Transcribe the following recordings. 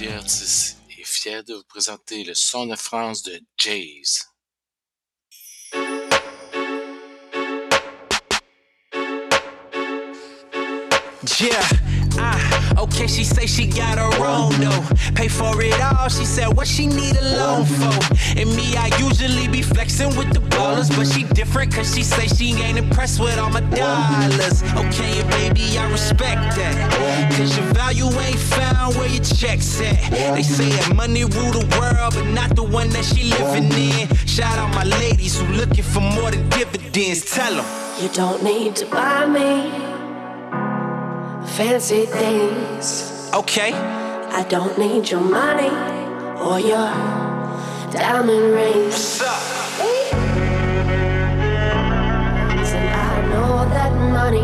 et fier de vous présenter le son de France de Jays. Yeah. Ah, okay, she say she got her own though. Pay for it all, she said what she need a loan for. And me, I usually be flexing with the ballers, but she different cause she say she ain't impressed with all my dollars. Okay, baby, I respect that. Cause your value ain't found where your checks at. They say that money rule the world, but not the one that she living in. Shout out my ladies who looking for more than dividends. Tell them. You don't need to buy me fancy things. Okay. I don't need your money or your diamond rings. What's up? And I know that money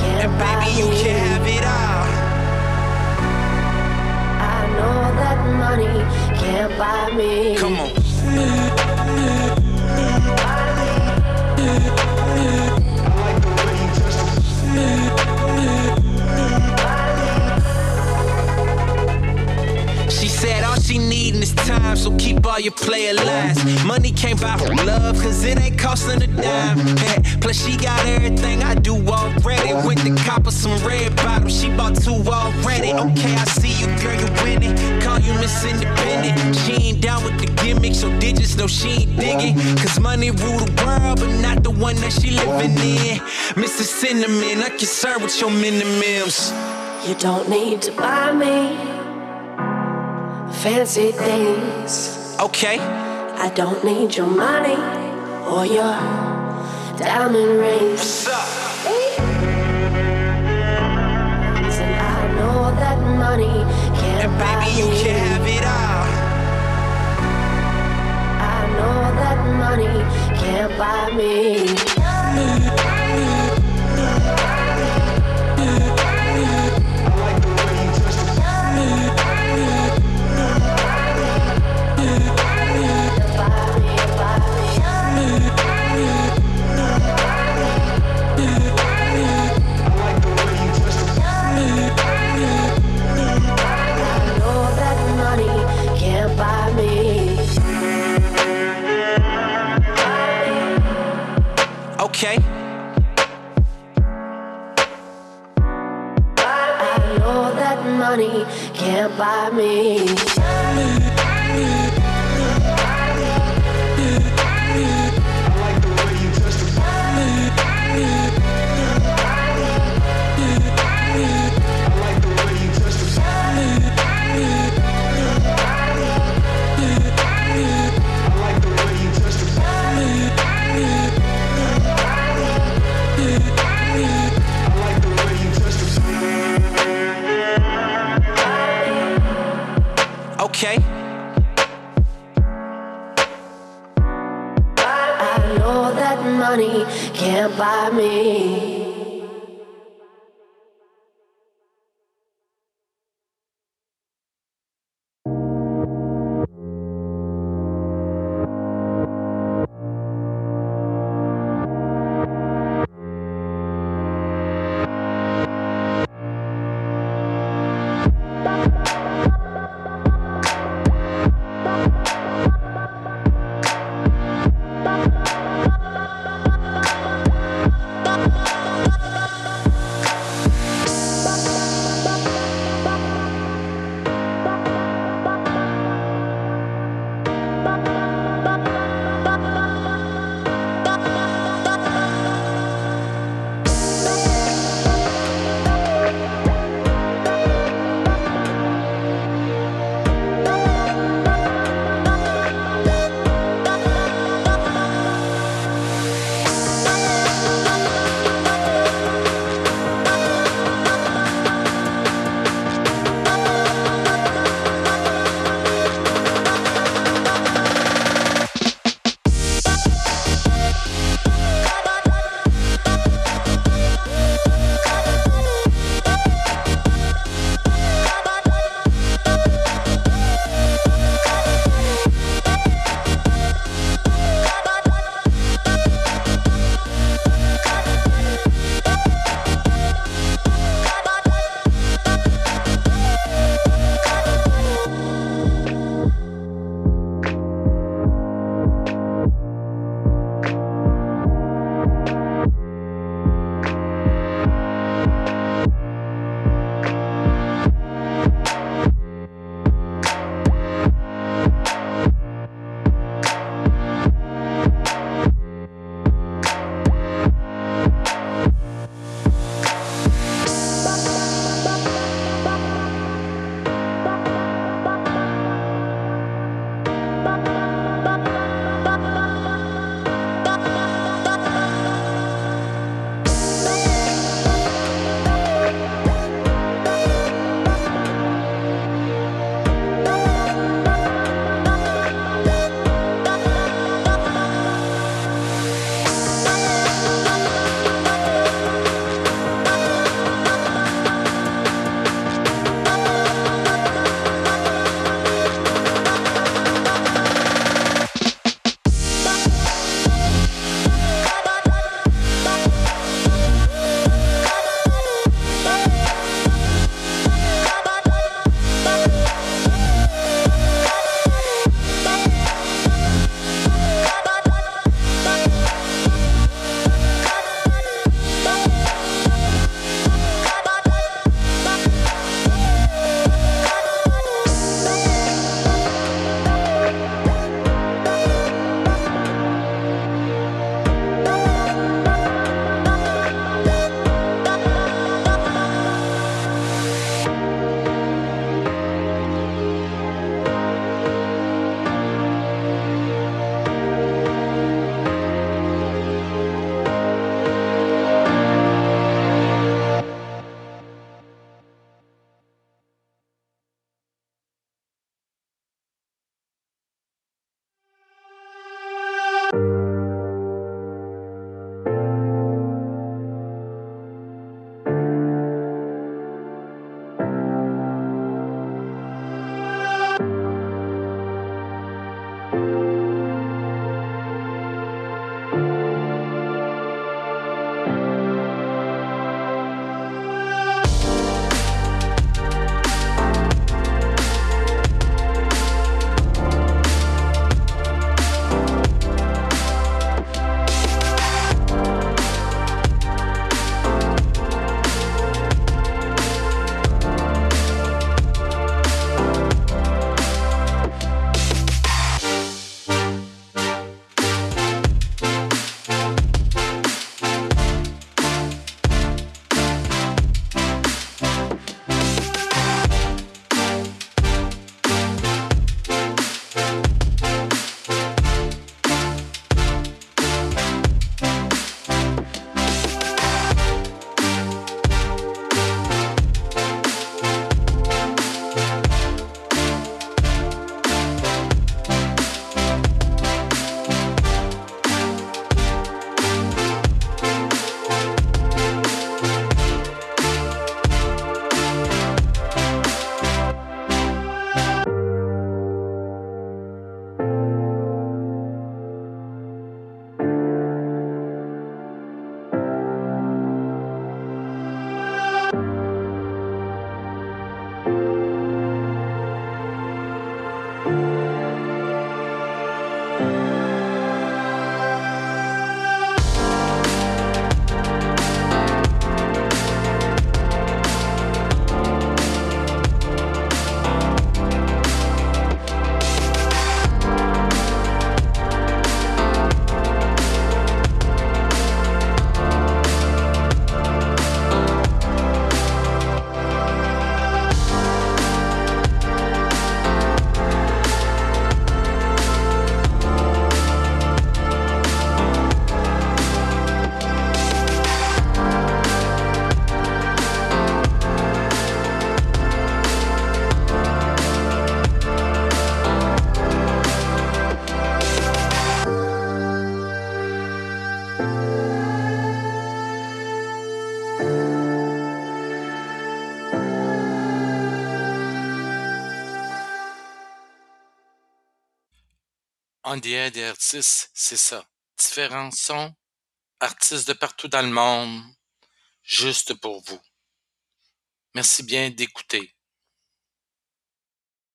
can't And buy baby, you me. can have it all. I know that money can't buy me. Come on. So keep all your player lines. Money can't buy her love, cause it ain't costing a dime. Plus she got everything I do already. Went to cop her some red bottoms, she bought two already. Okay, I see you, girl, you winning. Call you Miss Independent. She ain't down with the gimmick, so digits know she ain't digging. Cause money rule the world, but not the one that she living in. Mr. Cinnamon, I'm serve with your minimums. You don't need to buy me fancy things. Okay. I don't need your money or your diamond rings. What's up? And I know that money can't And baby, you me. can have it all. I know that money can't buy me. Mm. Money can't buy me. That money can't buy me. The Air des artistes, c'est ça. Différents sons, artistes de partout dans le monde, juste pour vous. Merci bien d'écouter.